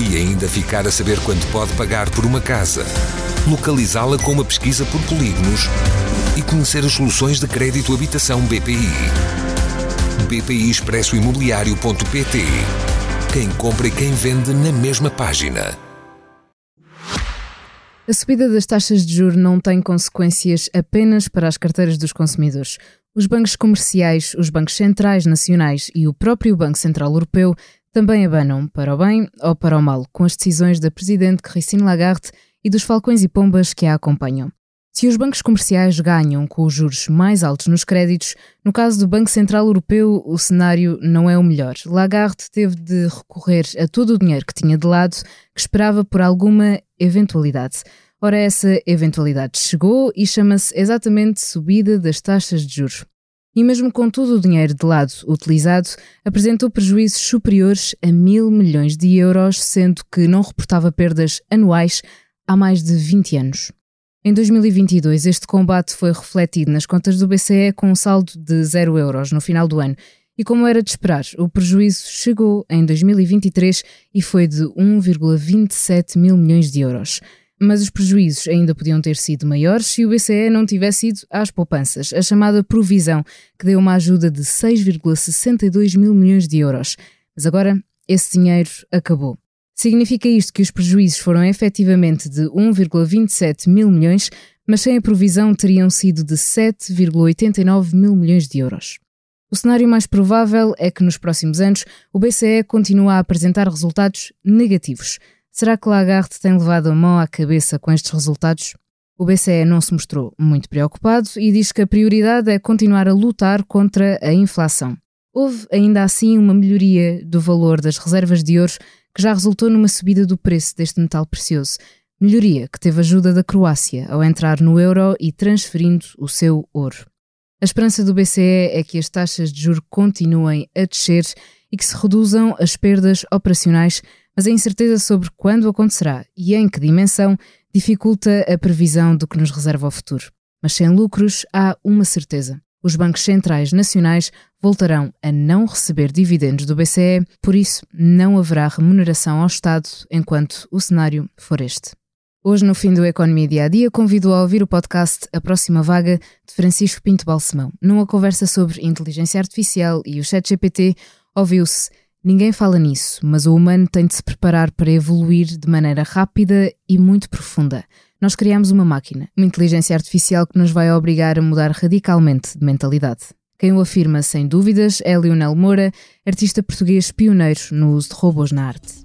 E ainda ficar a saber quanto pode pagar por uma casa localizá-la com uma pesquisa por polígonos e conhecer as soluções de crédito habitação BPI. BPI Expresso Imobiliário.pt Quem compra e quem vende na mesma página. A subida das taxas de juros não tem consequências apenas para as carteiras dos consumidores. Os bancos comerciais, os bancos centrais nacionais e o próprio Banco Central Europeu também abanam para o bem ou para o mal com as decisões da Presidente Christine Lagarde e dos falcões e pombas que a acompanham. Se os bancos comerciais ganham com os juros mais altos nos créditos, no caso do Banco Central Europeu, o cenário não é o melhor. Lagarde teve de recorrer a todo o dinheiro que tinha de lado, que esperava por alguma eventualidade. Ora, essa eventualidade chegou e chama-se exatamente subida das taxas de juros. E mesmo com todo o dinheiro de lado utilizado, apresentou prejuízos superiores a mil milhões de euros, sendo que não reportava perdas anuais há mais de 20 anos. Em 2022, este combate foi refletido nas contas do BCE com um saldo de 0 euros no final do ano. E como era de esperar, o prejuízo chegou em 2023 e foi de 1,27 mil milhões de euros. Mas os prejuízos ainda podiam ter sido maiores se o BCE não tivesse ido às poupanças, a chamada provisão, que deu uma ajuda de 6,62 mil milhões de euros. Mas agora esse dinheiro acabou. Significa isto que os prejuízos foram efetivamente de 1,27 mil milhões, mas sem a provisão teriam sido de 7,89 mil milhões de euros. O cenário mais provável é que nos próximos anos o BCE continue a apresentar resultados negativos. Será que Lagarde tem levado a mão à cabeça com estes resultados? O BCE não se mostrou muito preocupado e diz que a prioridade é continuar a lutar contra a inflação. Houve ainda assim uma melhoria do valor das reservas de ouro que já resultou numa subida do preço deste metal precioso. Melhoria que teve ajuda da Croácia ao entrar no euro e transferindo o seu ouro. A esperança do BCE é que as taxas de juro continuem a descer e que se reduzam as perdas operacionais, mas a incerteza sobre quando acontecerá e em que dimensão dificulta a previsão do que nos reserva o futuro. Mas sem lucros há uma certeza os bancos centrais nacionais voltarão a não receber dividendos do BCE, por isso não haverá remuneração ao Estado enquanto o cenário for este. Hoje, no fim do Economia Dia a Dia, convido a ouvir o podcast A Próxima Vaga de Francisco Pinto Balsemão. Numa conversa sobre inteligência artificial e o ChatGPT, ouviu-se Ninguém fala nisso, mas o humano tem de se preparar para evoluir de maneira rápida e muito profunda. Nós criamos uma máquina, uma inteligência artificial que nos vai obrigar a mudar radicalmente de mentalidade. Quem o afirma sem dúvidas é Lionel Moura, artista português pioneiro no uso de robôs na arte.